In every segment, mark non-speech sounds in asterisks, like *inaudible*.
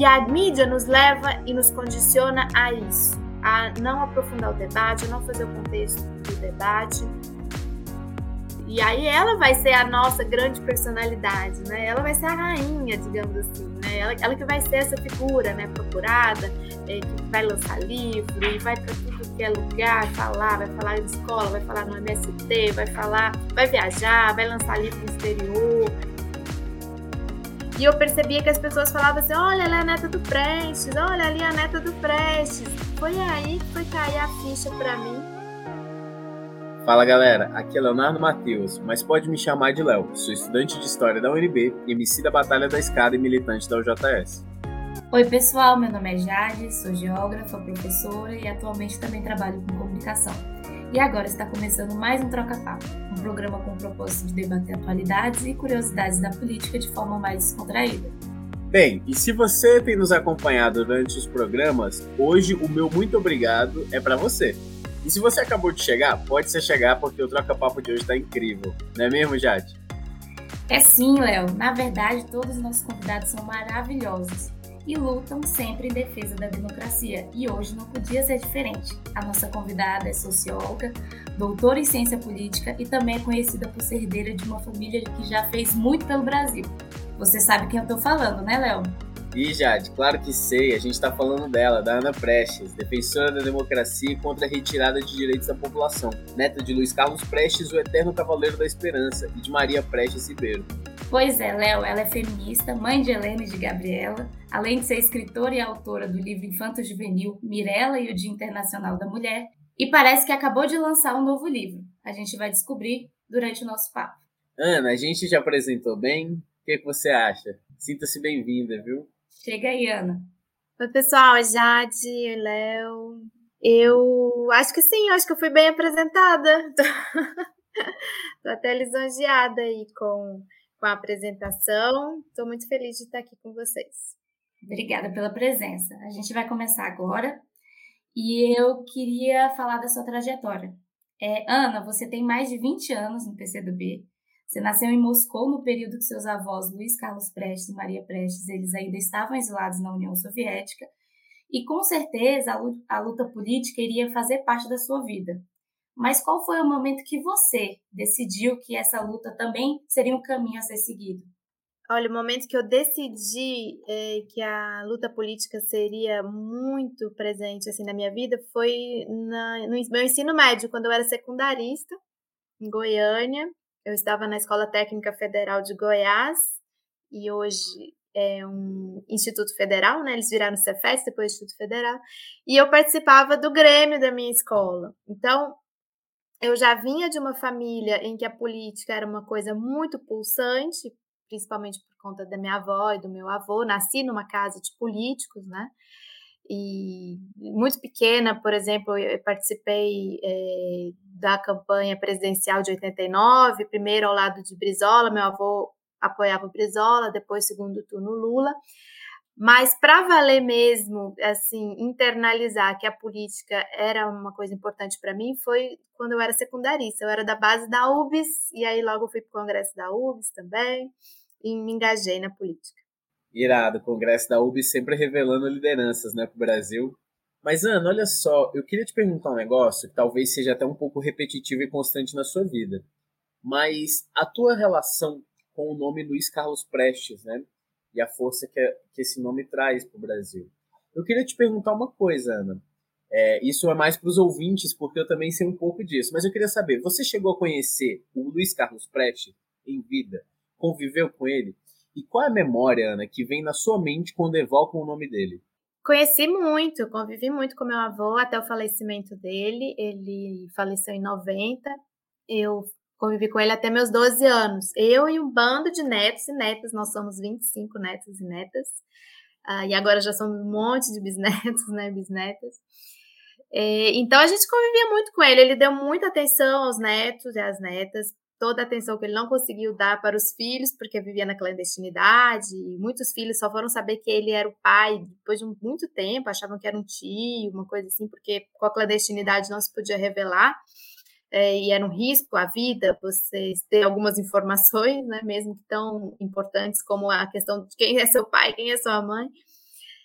E a mídia nos leva e nos condiciona a isso, a não aprofundar o debate, a não fazer o contexto do debate. E aí ela vai ser a nossa grande personalidade, né? Ela vai ser a rainha, digamos assim, né? Ela, ela que vai ser essa figura, né, procurada, é, que vai lançar livro e vai para tudo que é lugar falar, vai falar em escola, vai falar no MST, vai falar, vai viajar, vai lançar livro no exterior, e eu percebia que as pessoas falavam assim: olha, ela é a neta do Prestes, olha ali a neta do Prestes. Foi aí que foi cair a ficha para mim. Fala galera, aqui é Leonardo Matheus, mas pode me chamar de Léo. Sou estudante de História da UNB, MC da Batalha da Escada e militante da UJS. Oi pessoal, meu nome é Jade, sou geógrafa, professora e atualmente também trabalho com comunicação. E agora está começando mais um Troca-Papo, um programa com o propósito de debater atualidades e curiosidades da política de forma mais descontraída. Bem, e se você tem nos acompanhado durante os programas, hoje o meu muito obrigado é para você. E se você acabou de chegar, pode ser chegar porque o Troca-Papo de hoje está incrível, não é mesmo, Jade? É sim, Léo. Na verdade, todos os nossos convidados são maravilhosos e lutam sempre em defesa da democracia. E hoje não podia ser diferente. A nossa convidada é socióloga, doutora em ciência política e também é conhecida por ser herdeira de uma família que já fez muito pelo Brasil. Você sabe quem eu estou falando, né, Léo? E Jade, claro que sei, a gente está falando dela, da Ana Prestes, defensora da democracia contra a retirada de direitos da população, neta de Luiz Carlos Prestes, o eterno cavaleiro da esperança, e de Maria Prestes Ribeiro. Pois é, Léo, ela é feminista, mãe de Helene e de Gabriela, além de ser escritora e autora do livro Infanto Juvenil Mirella e o Dia Internacional da Mulher, e parece que acabou de lançar um novo livro. A gente vai descobrir durante o nosso papo. Ana, a gente já apresentou bem? O que, que você acha? Sinta-se bem-vinda, viu? Chega aí, Ana. Oi, pessoal, Jade, Oi, Léo. Eu acho que sim, acho que eu fui bem apresentada. *laughs* Tô até lisonjeada aí com, com a apresentação. Estou muito feliz de estar aqui com vocês. Obrigada pela presença. A gente vai começar agora e eu queria falar da sua trajetória. É, Ana, você tem mais de 20 anos no PCdoB, você nasceu em Moscou no período que seus avós Luiz Carlos Prestes e Maria Prestes eles ainda estavam exilados na União Soviética e com certeza a luta política iria fazer parte da sua vida. Mas qual foi o momento que você decidiu que essa luta também seria um caminho a ser seguido? Olha, o momento que eu decidi é, que a luta política seria muito presente assim na minha vida foi na, no meu ensino médio, quando eu era secundarista, em Goiânia. Eu estava na Escola Técnica Federal de Goiás e hoje é um instituto federal, né? Eles viraram Cefes, depois Instituto Federal. E eu participava do grêmio da minha escola. Então, eu já vinha de uma família em que a política era uma coisa muito pulsante, principalmente por conta da minha avó e do meu avô. Nasci numa casa de políticos, né? E muito pequena, por exemplo, eu participei é, da campanha presidencial de 89, primeiro ao lado de Brizola, meu avô apoiava Brizola, depois segundo turno Lula. Mas para valer mesmo, assim, internalizar que a política era uma coisa importante para mim foi quando eu era secundarista. Eu era da base da UBS e aí logo fui para o congresso da UBS também e me engajei na política. Irado, o congresso da UBS sempre revelando lideranças, né, para o Brasil. Mas, Ana, olha só, eu queria te perguntar um negócio que talvez seja até um pouco repetitivo e constante na sua vida. Mas a tua relação com o nome Luiz Carlos Prestes, né? E a força que, que esse nome traz para o Brasil. Eu queria te perguntar uma coisa, Ana. É, isso é mais para os ouvintes, porque eu também sei um pouco disso. Mas eu queria saber, você chegou a conhecer o Luiz Carlos Prestes em vida? Conviveu com ele? E qual é a memória, Ana, que vem na sua mente quando evocam o nome dele? Conheci muito, convivi muito com meu avô até o falecimento dele. Ele faleceu em 90. Eu convivi com ele até meus 12 anos. Eu e um bando de netos e netas, nós somos 25 netos e netas. Uh, e agora já somos um monte de bisnetos, *laughs* né, bisnetas. É, então a gente convivia muito com ele. Ele deu muita atenção aos netos e às netas toda a atenção que ele não conseguiu dar para os filhos, porque vivia na clandestinidade, e muitos filhos só foram saber que ele era o pai depois de muito tempo, achavam que era um tio, uma coisa assim, porque com a clandestinidade não se podia revelar, é, e era um risco à vida vocês ter algumas informações, né, mesmo tão importantes como a questão de quem é seu pai, quem é sua mãe.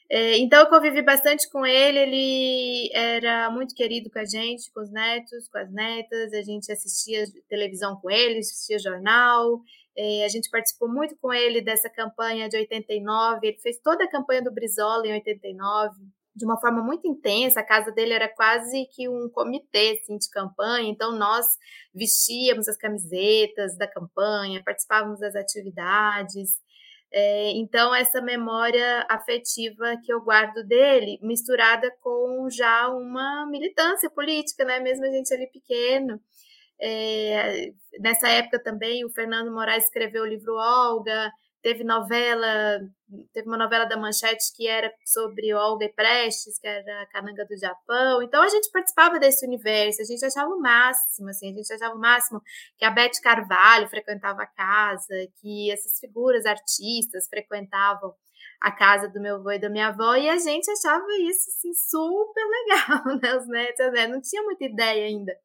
É, então eu convivi bastante com ele, ele era muito querido com a gente, com os netos, com as netas, a gente assistia televisão com ele, assistia jornal, é, a gente participou muito com ele dessa campanha de 89, ele fez toda a campanha do Brizola em 89, de uma forma muito intensa, a casa dele era quase que um comitê assim, de campanha, então nós vestíamos as camisetas da campanha, participávamos das atividades, é, então, essa memória afetiva que eu guardo dele, misturada com já uma militância política, né? Mesmo a gente ali pequeno. É, nessa época também, o Fernando Moraes escreveu o livro Olga, teve novela, teve uma novela da Manchete que era sobre Olga e Prestes, que era a Cananga do Japão. Então a gente participava desse universo, a gente achava o máximo, assim, a gente achava o máximo que a Beth Carvalho frequentava a casa, que essas figuras artistas frequentavam a casa do meu avô e da minha avó, e a gente achava isso assim, super legal, *laughs* né? Os netos, né? Não tinha muita ideia ainda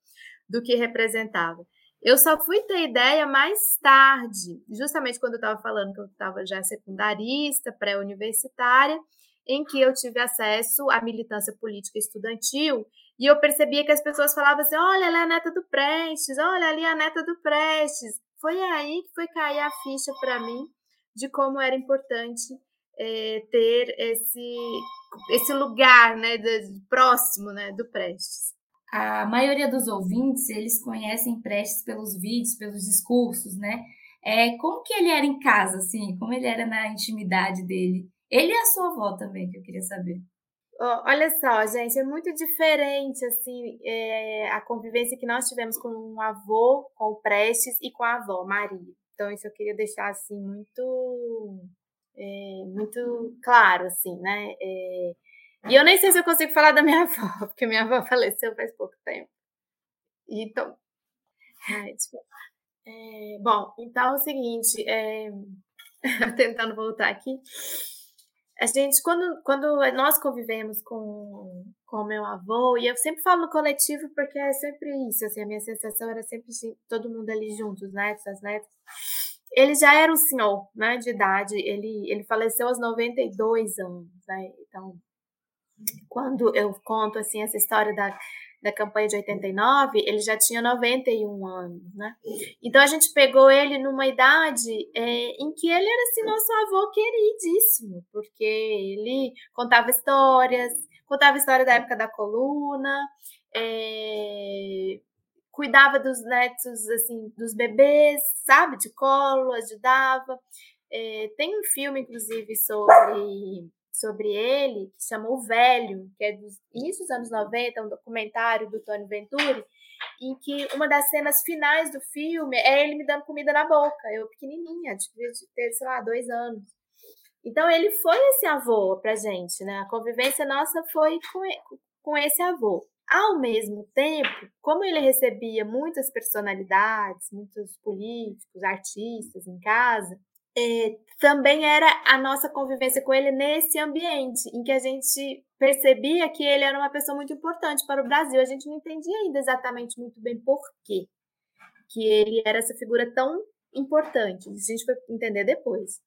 do que representava. Eu só fui ter ideia mais tarde, justamente quando eu estava falando que eu estava já secundarista, pré-universitária, em que eu tive acesso à militância política estudantil e eu percebia que as pessoas falavam assim: olha, ela é a neta do Prestes, olha ali a neta do Prestes. Foi aí que foi cair a ficha para mim de como era importante é, ter esse, esse lugar né, de, próximo né, do Prestes a maioria dos ouvintes, eles conhecem Prestes pelos vídeos, pelos discursos, né? É, como que ele era em casa, assim? Como ele era na intimidade dele? Ele e a sua avó também, que eu queria saber. Olha só, gente, é muito diferente, assim, é, a convivência que nós tivemos com o avô, com o Prestes e com a avó, Maria. Então, isso eu queria deixar, assim, muito, é, muito claro, assim, né? É, e eu nem sei se eu consigo falar da minha *laughs* avó, porque minha avó faleceu faz pouco tempo. Então. Ai, é, bom, então é o seguinte, é, *laughs* tentando voltar aqui. A gente, quando, quando nós convivemos com, o meu avô, e eu sempre falo no coletivo porque é sempre isso, assim, a minha sensação era sempre de todo mundo ali juntos, netos, as netas. Ele já era um senhor, né, de idade, ele, ele faleceu aos 92 anos, né, então quando eu conto assim essa história da, da campanha de 89, ele já tinha 91 anos, né? Então a gente pegou ele numa idade é, em que ele era assim nosso avô queridíssimo, porque ele contava histórias, contava história da época da coluna, é, cuidava dos netos, assim, dos bebês, sabe, de colo, ajudava. É, tem um filme, inclusive, sobre sobre ele, que chamou Velho, que é dos inícios dos anos 90, um documentário do Tony Venturi, em que uma das cenas finais do filme é ele me dando comida na boca, eu pequenininha, devia ter, sei lá, dois anos. Então ele foi esse avô pra gente, né? A convivência nossa foi com, com esse avô. Ao mesmo tempo, como ele recebia muitas personalidades, muitos políticos, artistas em casa, é, também era a nossa convivência com ele nesse ambiente, em que a gente percebia que ele era uma pessoa muito importante para o Brasil. A gente não entendia ainda exatamente muito bem por quê que ele era essa figura tão importante. A gente foi entender depois.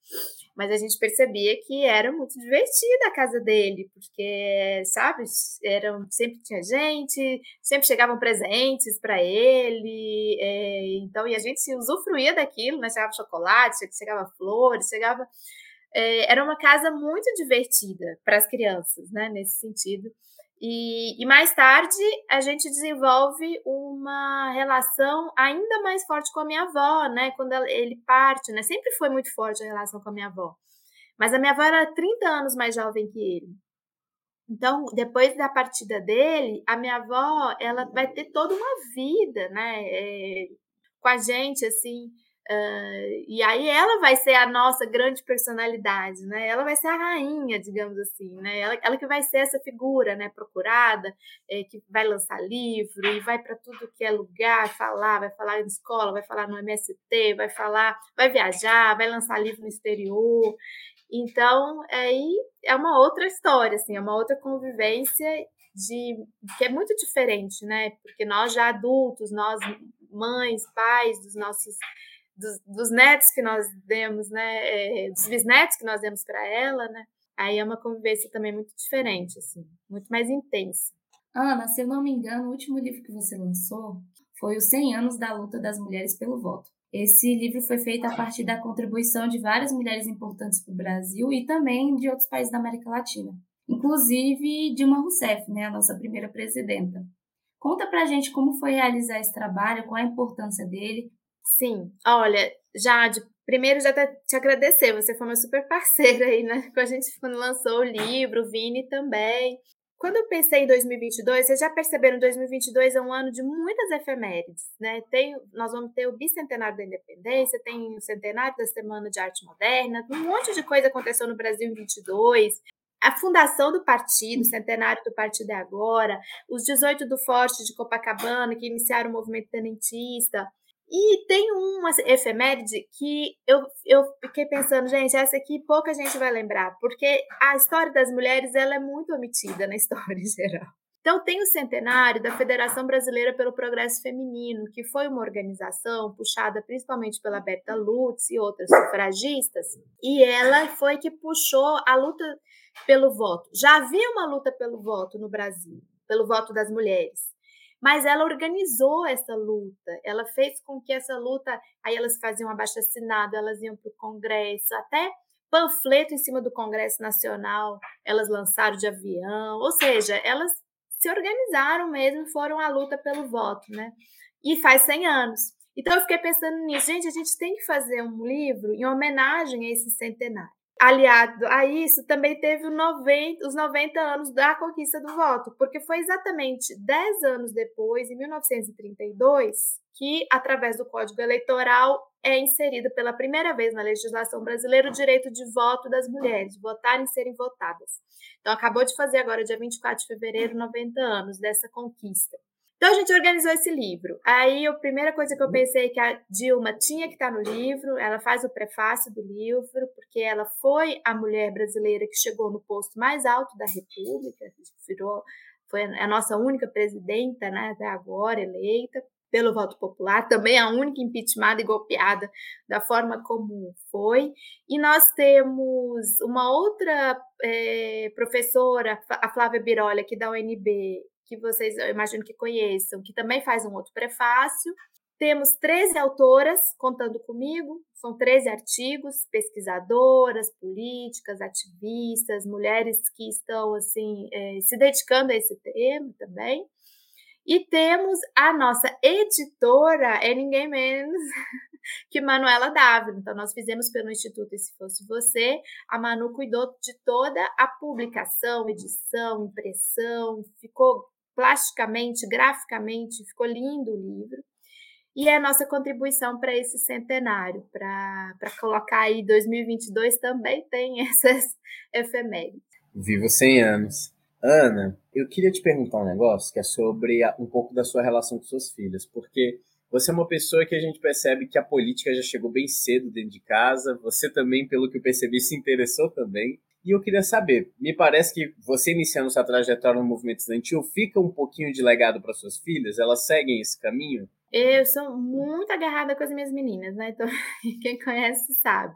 Mas a gente percebia que era muito divertida a casa dele, porque, sabe, eram, sempre tinha gente, sempre chegavam presentes para ele, é, então, e a gente usufruía daquilo, né? Chegava chocolate, chegava flores, chegava. É, era uma casa muito divertida para as crianças, né? Nesse sentido. E, e, mais tarde a gente desenvolve uma relação ainda mais forte com a minha avó, né? Quando ele parte, né? Sempre foi muito forte a relação com a minha avó. Mas a minha avó era 30 anos mais jovem que ele. Então, depois da partida dele, a minha avó, ela vai ter toda uma vida, né? É, com a gente, assim, Uh, e aí ela vai ser a nossa grande personalidade, né? Ela vai ser a rainha, digamos assim, né? Ela, ela que vai ser essa figura, né? Procurada, é, que vai lançar livro e vai para tudo que é lugar falar, vai falar em escola, vai falar no MST, vai falar, vai viajar, vai lançar livro no exterior. Então, aí é uma outra história, assim, é uma outra convivência de que é muito diferente, né? Porque nós já adultos, nós mães, pais dos nossos dos, dos netos que nós demos, né, é, dos bisnetos que nós demos para ela, né, Aí é uma convivência também muito diferente, assim, muito mais intensa. Ana, se eu não me engano, o último livro que você lançou foi Os 100 Anos da Luta das Mulheres pelo Voto. Esse livro foi feito a partir da contribuição de várias mulheres importantes para o Brasil e também de outros países da América Latina, inclusive Dilma Rousseff, né, a nossa primeira presidenta. Conta pra gente como foi realizar esse trabalho, qual a importância dele. Sim, olha, Jade, primeiro já te agradecer, você foi uma super parceira aí, né, com a gente quando lançou o livro, o Vini também. Quando eu pensei em 2022, vocês já perceberam, 2022 é um ano de muitas efemérides, né? Tem, nós vamos ter o bicentenário da independência, tem o centenário da Semana de Arte Moderna, um monte de coisa aconteceu no Brasil em 22. A fundação do partido, o centenário do partido é agora, os 18 do Forte de Copacabana, que iniciaram o movimento tenentista, e tem uma efeméride que eu, eu fiquei pensando, gente, essa aqui pouca gente vai lembrar, porque a história das mulheres ela é muito omitida na *laughs* história em geral. Então, tem o centenário da Federação Brasileira pelo Progresso Feminino, que foi uma organização puxada principalmente pela Berta Lutz e outras sufragistas, e ela foi que puxou a luta pelo voto. Já havia uma luta pelo voto no Brasil, pelo voto das mulheres mas ela organizou essa luta, ela fez com que essa luta, aí elas faziam abaixo assinado, elas iam para o Congresso, até panfleto em cima do Congresso Nacional, elas lançaram de avião, ou seja, elas se organizaram mesmo, foram à luta pelo voto, né? E faz 100 anos. Então eu fiquei pensando nisso, gente, a gente tem que fazer um livro em homenagem a esse centenário aliado a isso, também teve 90, os 90 anos da conquista do voto, porque foi exatamente 10 anos depois, em 1932, que, através do Código Eleitoral, é inserido pela primeira vez na legislação brasileira o direito de voto das mulheres, votarem e serem votadas. Então, acabou de fazer agora, dia 24 de fevereiro, 90 anos dessa conquista. Então a gente organizou esse livro. Aí a primeira coisa que eu pensei é que a Dilma tinha que estar no livro, ela faz o prefácio do livro, porque ela foi a mulher brasileira que chegou no posto mais alto da República, virou, foi a nossa única presidenta, né, até agora eleita pelo voto popular, também a única impeachmentada e golpeada da forma como foi. E nós temos uma outra é, professora, a Flávia Birolli, aqui da UNB, que vocês, eu imagino que conheçam, que também faz um outro prefácio. Temos 13 autoras contando comigo, são 13 artigos, pesquisadoras, políticas, ativistas, mulheres que estão assim é, se dedicando a esse tema também. E temos a nossa editora, é ninguém menos *laughs* que Manuela Dávila. Então, nós fizemos pelo Instituto E Se Fosse Você, a Manu cuidou de toda a publicação, edição, impressão, ficou plasticamente, graficamente, ficou lindo o livro. E é a nossa contribuição para esse centenário, para colocar aí 2022 também tem *laughs* essas efemérides. Viva 100 anos. Ana, eu queria te perguntar um negócio que é sobre um pouco da sua relação com suas filhas, porque você é uma pessoa que a gente percebe que a política já chegou bem cedo dentro de casa, você também, pelo que eu percebi, se interessou também. E eu queria saber, me parece que você iniciando sua trajetória no movimento estudantil fica um pouquinho de legado para suas filhas? Elas seguem esse caminho? Eu sou muito agarrada com as minhas meninas, né? Então, *laughs* quem conhece sabe.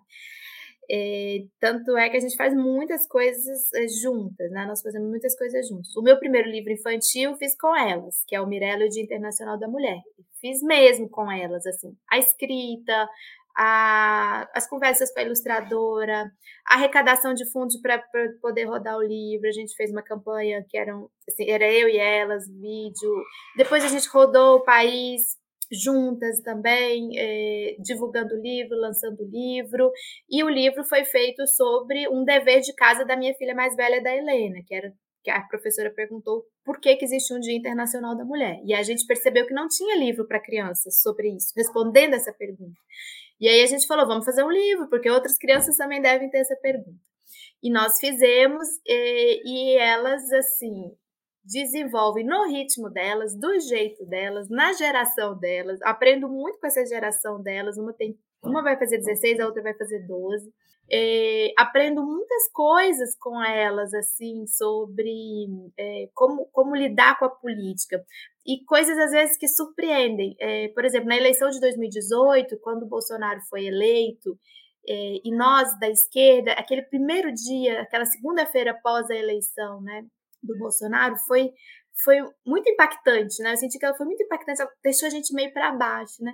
É, tanto é que a gente faz muitas coisas é, juntas, né? Nós fazemos muitas coisas juntos. O meu primeiro livro infantil fiz com elas, que é o Mirella e o Dia Internacional da Mulher. Fiz mesmo com elas, assim, a escrita, a, as conversas com a ilustradora, a arrecadação de fundos para poder rodar o livro. A gente fez uma campanha que eram, assim, era eu e elas, vídeo. Depois a gente rodou o país juntas também, é, divulgando o livro, lançando o livro. E o livro foi feito sobre um dever de casa da minha filha mais velha, da Helena, que era que a professora perguntou por que, que existe um Dia Internacional da Mulher. E a gente percebeu que não tinha livro para crianças sobre isso, respondendo essa pergunta. E aí a gente falou, vamos fazer um livro, porque outras crianças também devem ter essa pergunta. E nós fizemos, e, e elas, assim, desenvolvem no ritmo delas, do jeito delas, na geração delas. Aprendo muito com essa geração delas. Uma, tem, uma vai fazer 16, a outra vai fazer 12. É, aprendo muitas coisas com elas, assim, sobre é, como, como lidar com a política. E coisas, às vezes, que surpreendem. É, por exemplo, na eleição de 2018, quando o Bolsonaro foi eleito, é, e nós da esquerda, aquele primeiro dia, aquela segunda-feira após a eleição, né, do Bolsonaro, foi foi muito impactante, né? Eu senti que ela foi muito impactante, ela deixou a gente meio para baixo, né?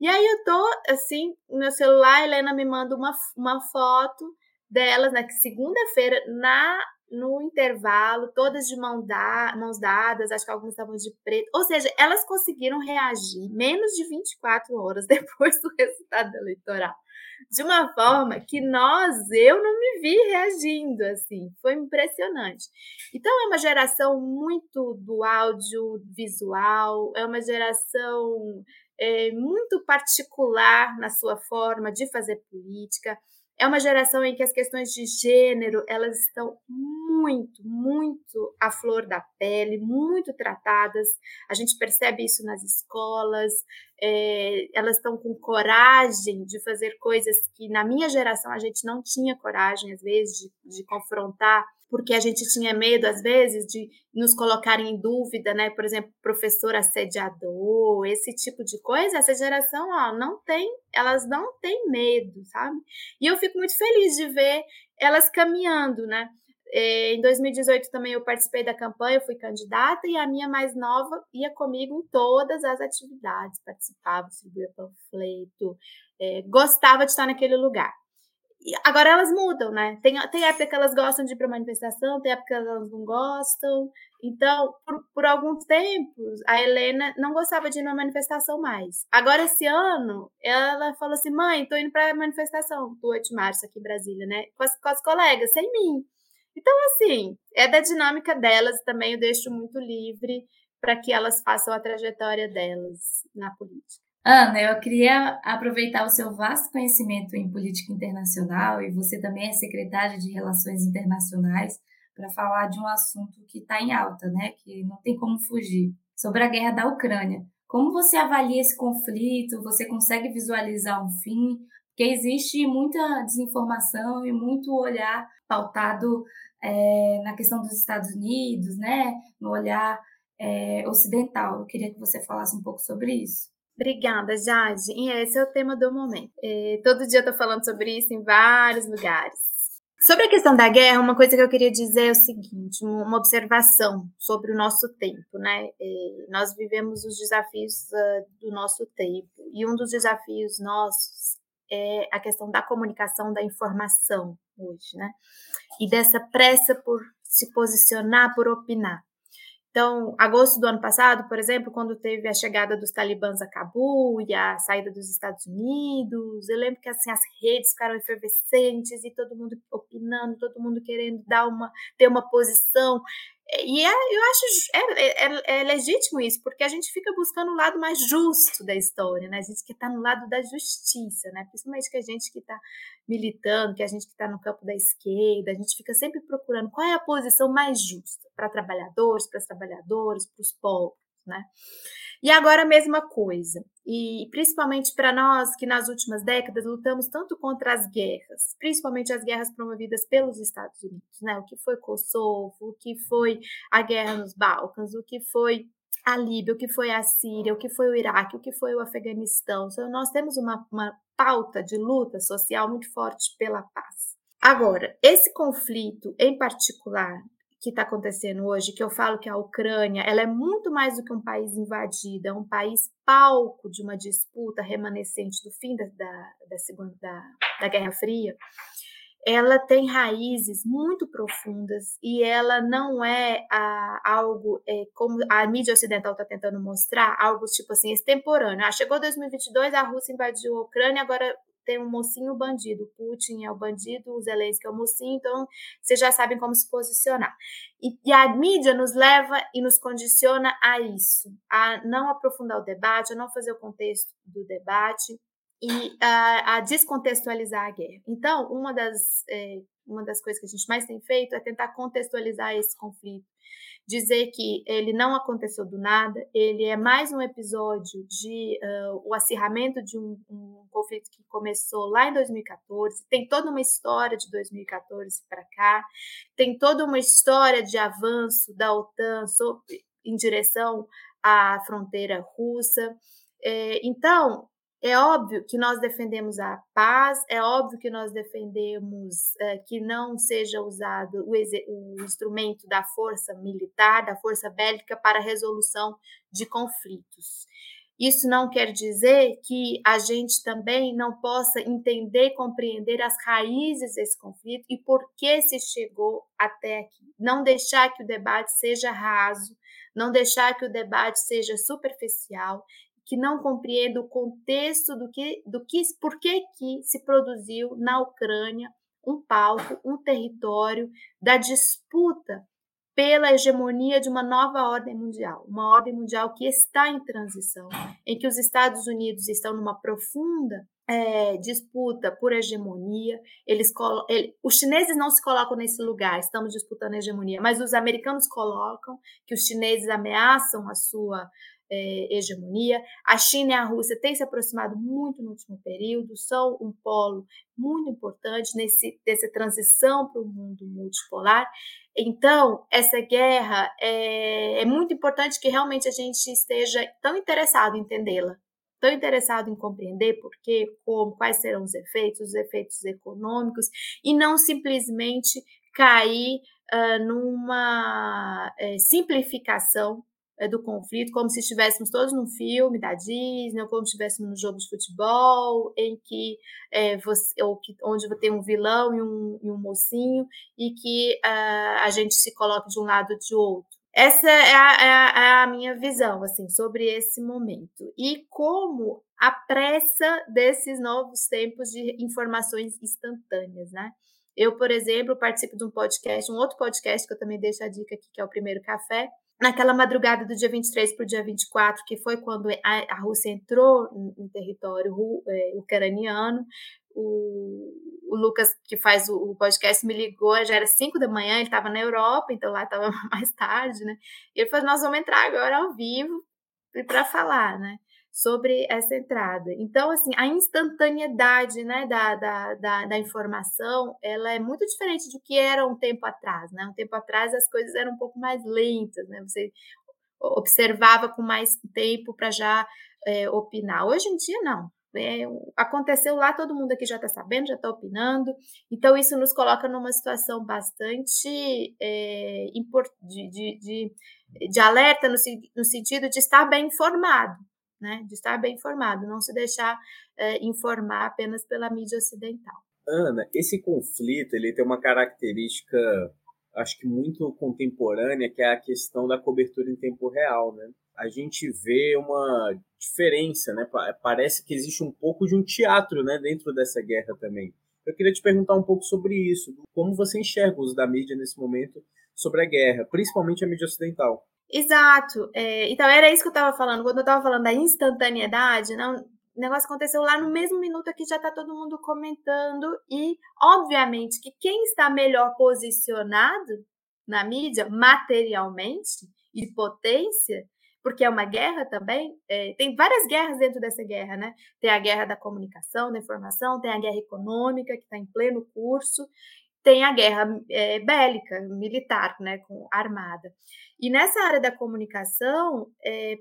E aí eu tô assim, no meu celular, a Helena me manda uma, uma foto delas, né? Que segunda-feira, na no intervalo, todas de mão da, mãos dadas, acho que algumas estavam de preto. Ou seja, elas conseguiram reagir menos de 24 horas *laughs* depois do resultado eleitoral. De uma forma que nós, eu não me vi reagindo assim. Foi impressionante. Então, é uma geração muito do áudio visual, é uma geração é, muito particular na sua forma de fazer política é uma geração em que as questões de gênero elas estão muito, muito à flor da pele, muito tratadas. A gente percebe isso nas escolas. É, elas estão com coragem de fazer coisas que na minha geração a gente não tinha coragem às vezes de, de confrontar porque a gente tinha medo, às vezes, de nos colocarem em dúvida, né? Por exemplo, professor assediador, esse tipo de coisa. Essa geração, ó, não tem, elas não têm medo, sabe? E eu fico muito feliz de ver elas caminhando, né? É, em 2018 também eu participei da campanha, fui candidata e a minha mais nova ia comigo em todas as atividades, participava, distribuía panfleto, é, gostava de estar naquele lugar agora elas mudam, né? Tem, tem época que elas gostam de ir para manifestação, tem época que elas não gostam. Então, por, por alguns tempos, a Helena não gostava de ir numa manifestação mais. Agora, esse ano, ela falou assim: mãe, tô indo para a manifestação do 8 de março aqui em Brasília, né? Com as, com as colegas, sem mim. Então, assim, é da dinâmica delas também, eu deixo muito livre para que elas façam a trajetória delas na política. Ana, eu queria aproveitar o seu vasto conhecimento em política internacional e você também é secretária de Relações Internacionais para falar de um assunto que está em alta, né? Que não tem como fugir, sobre a guerra da Ucrânia. Como você avalia esse conflito? Você consegue visualizar um fim? Porque existe muita desinformação e muito olhar pautado é, na questão dos Estados Unidos, né? No olhar é, ocidental. Eu queria que você falasse um pouco sobre isso. Obrigada, Jade. E esse é o tema do momento. É, todo dia eu tô falando sobre isso em vários lugares. Sobre a questão da guerra, uma coisa que eu queria dizer é o seguinte: uma observação sobre o nosso tempo, né? É, nós vivemos os desafios uh, do nosso tempo e um dos desafios nossos é a questão da comunicação, da informação hoje, né? E dessa pressa por se posicionar, por opinar. Então, agosto do ano passado, por exemplo, quando teve a chegada dos talibãs a Cabul e a saída dos Estados Unidos, eu lembro que assim as redes ficaram efervescentes e todo mundo opinando, todo mundo querendo dar uma ter uma posição. E é, eu acho é, é, é, legítimo isso, porque a gente fica buscando o lado mais justo da história, né? A gente que está no lado da justiça, né? Principalmente que a gente que está militando, que a gente que está no campo da esquerda, a gente fica sempre procurando qual é a posição mais justa para trabalhadores, para as trabalhadoras, para os povos, né? E agora a mesma coisa. E principalmente para nós que nas últimas décadas lutamos tanto contra as guerras, principalmente as guerras promovidas pelos Estados Unidos, né? O que foi Kosovo, o que foi a guerra nos Balcãs, o que foi a Líbia, o que foi a Síria, o que foi o Iraque, o que foi o Afeganistão. Então, nós temos uma, uma pauta de luta social muito forte pela paz. Agora, esse conflito em particular que está acontecendo hoje, que eu falo que a Ucrânia ela é muito mais do que um país invadido, é um país palco de uma disputa remanescente do fim da, da, da segunda da, da Guerra Fria, ela tem raízes muito profundas e ela não é a, algo é, como a mídia ocidental está tentando mostrar, algo tipo assim extemporâneo. Ah, chegou 2022, a Rússia invadiu a Ucrânia, agora tem um mocinho bandido. Putin é o bandido, o Zelensky é o mocinho, então vocês já sabem como se posicionar. E, e, a mídia nos leva e nos condiciona a isso, a não aprofundar o debate, a não fazer o contexto do debate e a, a descontextualizar a guerra. Então, uma das, é, uma das coisas que a gente mais tem feito é tentar contextualizar esse conflito dizer que ele não aconteceu do nada, ele é mais um episódio de uh, o acirramento de um, um, conflito que começou lá em 2014, tem toda uma história de 2014 para cá, tem toda uma história de avanço da OTAN sobre, em direção à fronteira russa. É, então, É óbvio que nós defendemos a paz, é óbvio que nós defendemos é, que não seja usado o, o, instrumento da força militar, da força bélica para a resolução de conflitos. Isso não quer dizer que a gente também não possa entender compreender as raízes desse conflito e por que se chegou até aqui. Não deixar que o debate seja raso, não deixar que o debate seja superficial que não compreende o contexto do que, do que, por que, que se produziu na Ucrânia um palco, um território da disputa pela hegemonia de uma nova ordem mundial, uma ordem mundial que está em transição, em que os Estados Unidos estão numa profunda é, disputa por hegemonia. Eles ele, os chineses não se colocam nesse lugar, estamos disputando hegemonia, mas os americanos colocam que os chineses ameaçam a sua é, hegemonia. A China e a Rússia têm se aproximado muito no último período, são um polo muito importante nesse, nessa transição para o mundo multipolar. Então, essa guerra é, é muito importante que realmente a gente esteja tão interessado em entendê-la, tão interessado em compreender por quê, como, quais serão os efeitos, os efeitos econômicos, e não simplesmente cair uh, numa é, simplificação do conflito, como se estivéssemos todos num filme da Disney, ou como se estivéssemos num jogo de futebol, em que é, você, ou que, onde tem um vilão e um, e um mocinho, e que uh, a gente se coloca de um lado ou de outro. Essa é a, é, a, é a, minha visão assim sobre esse momento e como a pressa desses novos tempos de informações instantâneas, né? Eu, por exemplo, participo de um podcast, um outro podcast que eu também deixo a dica aqui, que é o Primeiro Café, naquela madrugada do dia 23 para o dia 24, que foi quando a, Rússia entrou em, território é, ucraniano, o, o, Lucas, que faz o, o, podcast, me ligou, já era 5 da manhã, ele estava na Europa, então lá estava *laughs* mais tarde, né? E ele falou: Nós vamos entrar agora ao vivo para falar, né? Sobre essa entrada. Então, assim, a instantaneidade né, da, da, da, da, informação, ela é muito diferente do que era um tempo atrás, né? Um tempo atrás as coisas eram um pouco mais lentas, né? Você observava com mais tempo para já é, opinar. Hoje em dia, não. É, aconteceu lá, todo mundo aqui já está sabendo, já está opinando. Então, isso nos coloca numa situação bastante é, de, de, de, de alerta no, no sentido de estar bem informado, né? De estar bem informado, não se deixar é, informar apenas pela mídia ocidental. Ana, esse conflito ele tem uma característica, acho que muito contemporânea, que é a questão da cobertura em tempo real, né? A gente vê uma diferença, né? Parece que existe um pouco de um teatro, né, dentro dessa guerra também. Eu queria te perguntar um pouco sobre isso, como você enxerga o uso da mídia nesse momento sobre a guerra, principalmente a mídia ocidental. Exato. É, então, era isso que eu estava falando. Quando eu estava falando da instantaneidade, não, o negócio aconteceu lá no mesmo minuto que já está todo mundo comentando. E, obviamente, que quem está melhor posicionado na mídia, materialmente, e potência, porque é uma guerra também, é, tem várias guerras dentro dessa guerra, né? Tem a guerra da comunicação, da informação, tem a guerra econômica, que está em pleno curso, tem a guerra é, bélica, militar, né, com armada. E nessa área da comunicação, é,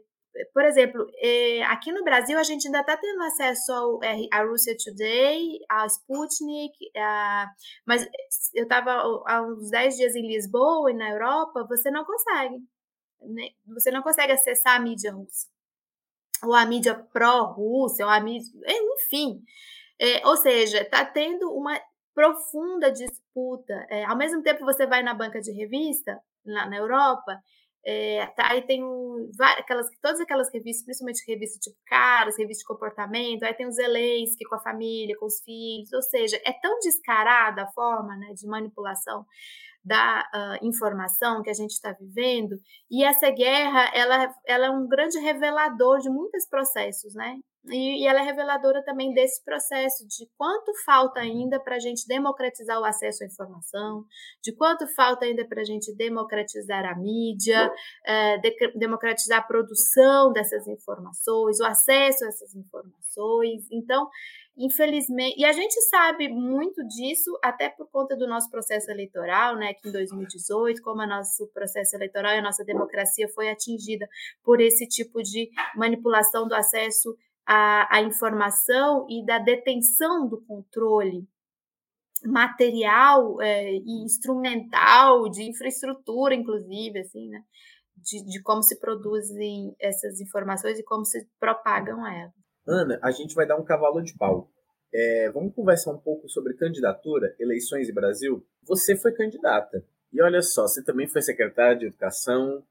por exemplo, é, aqui no Brasil a gente ainda está tendo acesso ao Russia Today, a Sputnik, a, mas eu estava há uns 10 dias em Lisboa e na Europa, você não consegue. Né? Você não consegue acessar a mídia russa. Ou a mídia pró-Rússia, ou a mídia. Enfim. É, ou seja, está tendo uma profunda disputa. É, ao mesmo tempo, você vai na banca de revista, lá na Europa, é, tá, aí tem um, aquelas, todas aquelas revistas, principalmente revistas tipo Caras, revistas de comportamento, aí tem os Zelensky com a família, com os filhos, ou seja, é tão descarada a forma né, de manipulação da uh, informação que a gente está vivendo, e essa guerra, ela, ela é um grande revelador de muitos processos, né? E, e ela é reveladora também desse processo, de quanto falta ainda para a gente democratizar o acesso à informação, de quanto falta ainda para a gente democratizar a mídia, é, de, democratizar a produção dessas informações, o acesso a essas informações. Então, infelizmente, e a gente sabe muito disso até por conta do nosso processo eleitoral, né, que em 2018, como o nosso processo eleitoral e a nossa democracia foi atingida por esse tipo de manipulação do acesso a, a informação e da detenção do controle material é, e instrumental, de infraestrutura, inclusive, assim, né? De, de, como se produzem essas informações e como se propagam elas. Ana, a gente vai dar um cavalo de pau. É, vamos conversar um pouco sobre candidatura, eleições e Brasil? Você foi candidata. E olha só, você também foi secretária de Educação,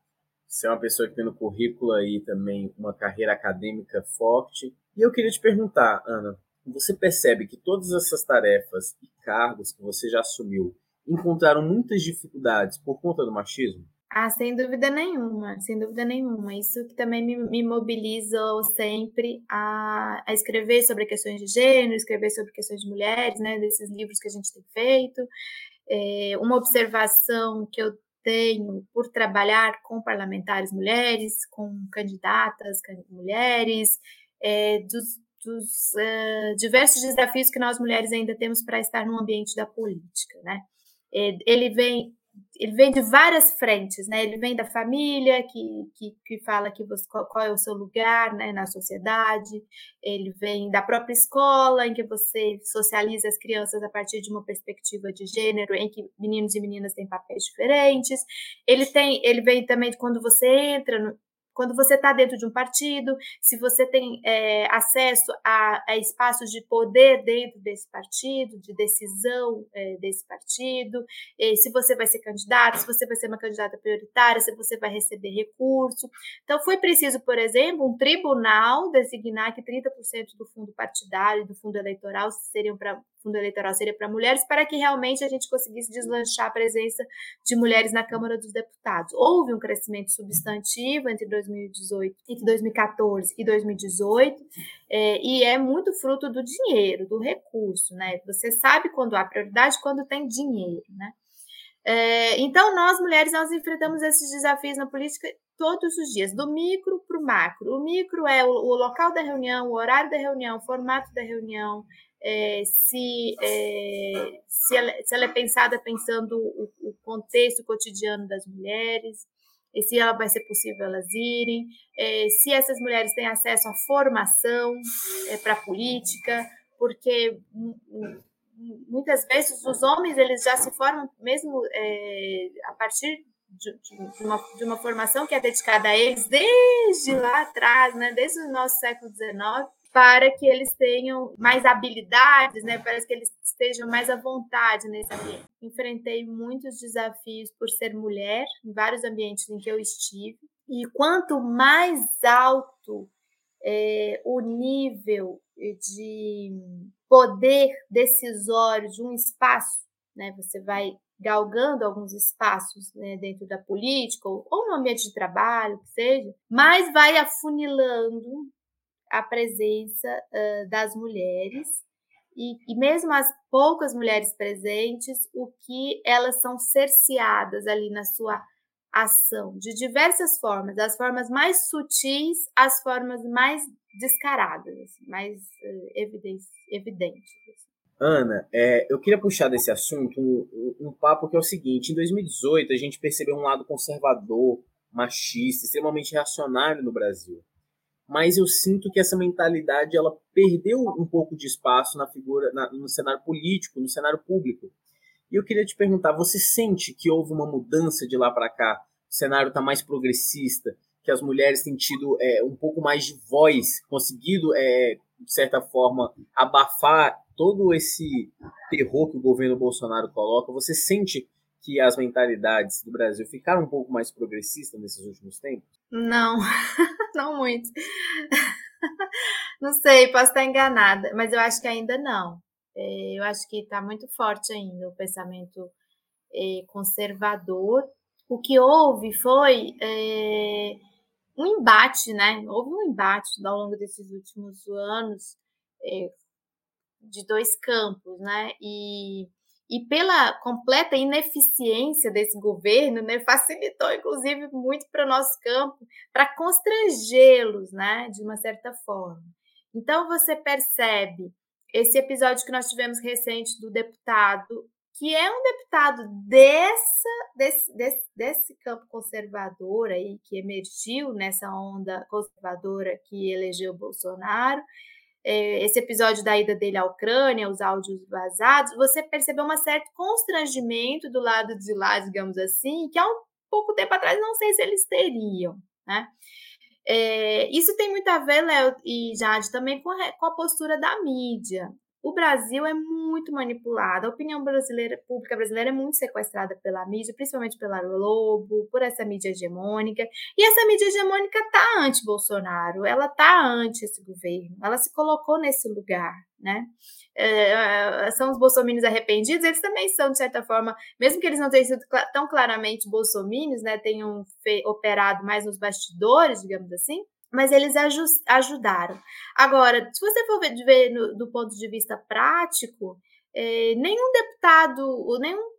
você é uma pessoa que tem no currículo aí também uma carreira acadêmica forte. E eu queria te perguntar, Ana, você percebe que todas essas tarefas e cargos que você já assumiu encontraram muitas dificuldades por conta do machismo? Ah, sem dúvida nenhuma, sem dúvida nenhuma. Isso que também me, me mobilizou sempre a, a, escrever sobre questões de gênero, escrever sobre questões de mulheres, né, desses livros que a gente tem feito. É, uma observação que eu tenho por trabalhar com parlamentares mulheres, com candidatas mulheres, é, dos, dos uh, diversos desafios que nós mulheres ainda temos para estar no ambiente da política, né? É, ele vem ele vem de várias frentes, né? Ele vem da família, que, que, que fala que você, qual, é o seu lugar né, na sociedade, ele vem da própria escola, em que você socializa as crianças a partir de uma perspectiva de gênero, em que meninos e meninas têm papéis diferentes. Ele tem, ele vem também de quando você entra no, quando você está dentro de um partido, se você tem é, acesso a, a, espaços de poder dentro desse partido, de decisão é, desse partido, se você vai ser candidato, se você vai ser uma candidata prioritária, se você vai receber recurso. Então, foi preciso, por exemplo, um tribunal designar que 30% do fundo partidário, do fundo eleitoral, seriam para fundo eleitoral seria para mulheres, para que realmente a gente conseguisse deslanchar a presença de mulheres na Câmara dos Deputados. Houve um crescimento substantivo entre 2018, entre 2014 e 2018, é, e é muito fruto do dinheiro, do recurso, né? Você sabe quando há prioridade, quando tem dinheiro, né? É, então, nós mulheres, nós enfrentamos esses desafios na política todos os dias, do micro para o macro. O micro é o, o, local da reunião, o horário da reunião, o formato da reunião, é, se, é, se, ela, se, ela, é pensada pensando o, o, contexto cotidiano das mulheres, e se ela vai ser possível elas irem, é, se essas mulheres têm acesso à formação é, para política, porque muitas vezes os homens eles já se formam mesmo é, a partir de, de, uma, de uma formação que é dedicada a eles desde lá atrás, né, desde o nosso século XIX, para que eles tenham mais habilidades, né, para que eles estejam mais à vontade nesse ambiente. Enfrentei muitos desafios por ser mulher em vários ambientes em que eu estive, e quanto mais alto é, o nível de poder decisório de um espaço, né, você vai galgando alguns espaços né, dentro da política ou, ou no ambiente de trabalho, que seja, mais vai afunilando a presença uh, das mulheres e, e, mesmo as poucas mulheres presentes, o que elas são cerceadas ali na sua ação, de diversas formas, das formas mais sutis às formas mais descaradas, assim, mais uh, evidentes. evidentes. Assim. Ana, é, eu queria puxar desse assunto um, um, um papo que é o seguinte: em 2018 a gente percebeu um lado conservador, machista, extremamente reacionário no Brasil mas eu sinto que essa mentalidade ela perdeu um pouco de espaço na figura, na, no cenário político, no cenário público. E eu queria te perguntar, você sente que houve uma mudança de lá para cá? O cenário está mais progressista, que as mulheres têm tido é, um pouco mais de voz, conseguido, é, de certa forma, abafar todo esse terror que o governo Bolsonaro coloca? Você sente que as mentalidades do Brasil ficaram um pouco mais progressistas nesses últimos tempos? Não, *laughs* muito. Não sei, posso estar enganada, mas eu acho que ainda não. É, eu acho que está muito forte ainda o pensamento é, conservador. O que houve foi é, um embate, né? Houve um embate ao longo desses últimos anos de dois campos, né? E e pela completa ineficiência desse governo, né, facilitou inclusive muito para o nosso campo, para constrangê-los, né, de uma certa forma. Então você percebe esse episódio que nós tivemos recente do deputado que é um deputado dessa, desse, desse, desse campo conservador aí, que emergiu nessa onda conservadora que elegeu Bolsonaro, esse episódio da ida dele à Ucrânia, os áudios vazados, você percebeu um certo constrangimento do lado de lá, digamos assim, que há um pouco tempo atrás não sei se eles teriam, né? É, isso tem muito a ver, Léo e Jade, também com a, com a postura da mídia. O Brasil é muito manipulado, a opinião brasileira, pública brasileira é muito sequestrada pela mídia, principalmente pela Globo, por essa mídia hegemônica. E essa mídia hegemônica tá anti-Bolsonaro, ela tá anti esse governo, ela se colocou nesse lugar, né? É, são os bolsominions arrependidos, eles também são, de certa forma, mesmo que eles não tenham sido tão claramente bolsominions, né, tenham operado mais nos bastidores, digamos assim, mas eles ajudaram. Agora, se você for ver, ver no, do ponto de vista prático, é, nenhum deputado, nenhum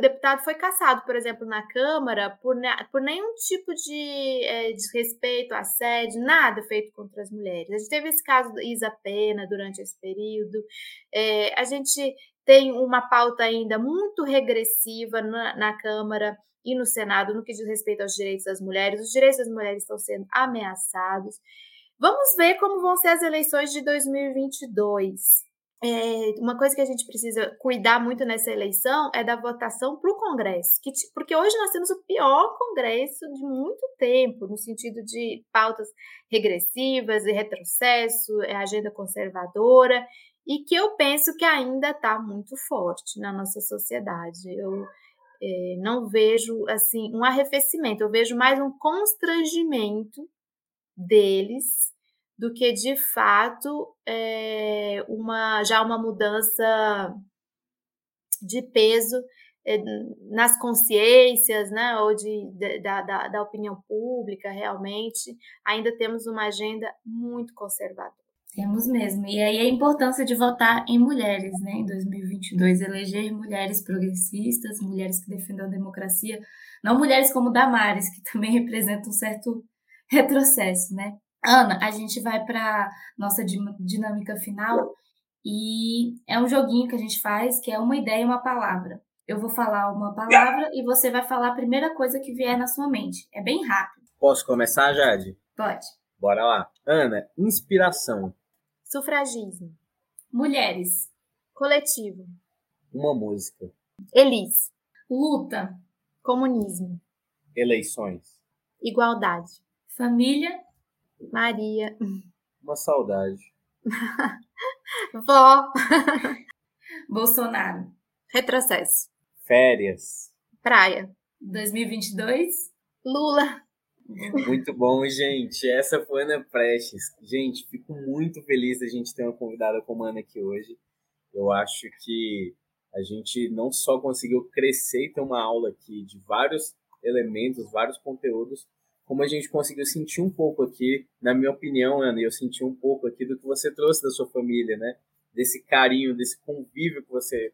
deputado foi caçado, por exemplo, na Câmara, por, por nenhum tipo de é, desrespeito, assédio, nada feito contra as mulheres. A gente teve esse caso da Isa Pena durante esse período. É, a gente tem uma pauta ainda muito regressiva na, na Câmara e no Senado no que diz respeito aos direitos das mulheres. Os direitos das mulheres estão sendo ameaçados. Vamos ver como vão ser as eleições de 2022. É, uma coisa que a gente precisa cuidar muito nessa eleição é da votação para o Congresso, que, porque hoje nós temos o pior Congresso de muito tempo, no sentido de pautas regressivas e retrocesso, é agenda conservadora, e que eu penso que ainda está muito forte na nossa sociedade. Eu, é, não vejo assim um arrefecimento, eu vejo mais um constrangimento deles do que de fato é, uma já uma mudança de peso é, nas consciências, né, ou de, de da, da, da opinião pública, realmente, ainda temos uma agenda muito conservadora. Temos mesmo. E aí a importância de votar em mulheres, né? Em 2022, eleger mulheres progressistas, mulheres que defendam a democracia, não mulheres como Damares, que *laughs* também representam um certo retrocesso, né? Ana, a gente vai para nossa dinâmica final e é um joguinho que a gente faz que é uma ideia e uma palavra. Eu vou falar uma palavra e você vai falar a primeira coisa que vier na sua mente. É bem rápido. Posso começar, Jade? Pode. Bora lá. Ana, inspiração. Sufragismo. Mulheres. Coletivo. Uma música. Elis. Luta. Comunismo. Eleições. Igualdade. Família. Maria. Uma saudade. *laughs* Vó. Bolsonaro. Retrocesso. Férias. Praia. 2022. Lula. Muito bom, gente. Essa foi Ana Prestes. Gente, fico muito feliz da gente ter uma convidada como a Ana aqui hoje. Eu acho que a gente não só conseguiu crescer e ter uma aula aqui de vários elementos, vários conteúdos, como a gente conseguiu sentir um pouco aqui, na minha opinião, Ana, eu senti um pouco aqui do que você trouxe da sua família, né? Desse carinho, desse convívio que você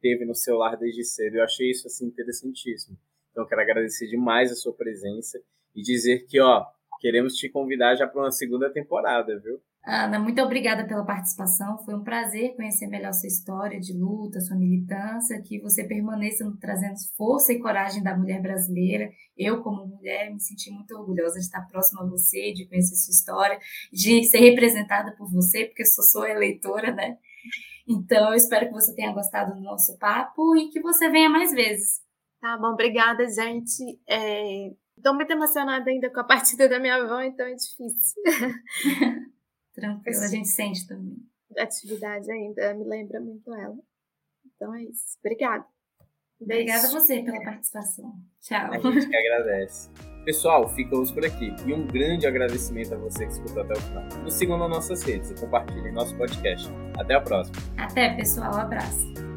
teve no seu lar desde cedo. Eu achei isso assim interessantíssimo. Então, eu quero agradecer demais a sua presença e dizer que, ó, queremos te convidar já para uma segunda temporada, viu? Ana, muito obrigada pela participação. Foi um prazer conhecer melhor sua história de luta, sua militância, que você permaneça trazendo força e coragem da mulher brasileira. Eu, como mulher, me senti muito orgulhosa de estar próxima a você, de conhecer sua história, de ser representada por você, porque eu sou sua eleitora, né? Então, eu espero que você tenha gostado do nosso papo e que você venha mais vezes. Tá bom, obrigada, gente. É, Estou muito emocionada ainda com a partida da minha avó, então é difícil. *laughs* Tranquilo, a gente sente também. A atividade ainda me lembra muito ela. Então é isso. Obrigada. Obrigada a você pela participação. Tchau. A gente que agradece. Pessoal, ficamos por aqui. E um grande agradecimento a você que escutou até o final. Nos sigam nas nossas redes e compartilhem nosso podcast. Até a próxima. Até, pessoal. Um abraço.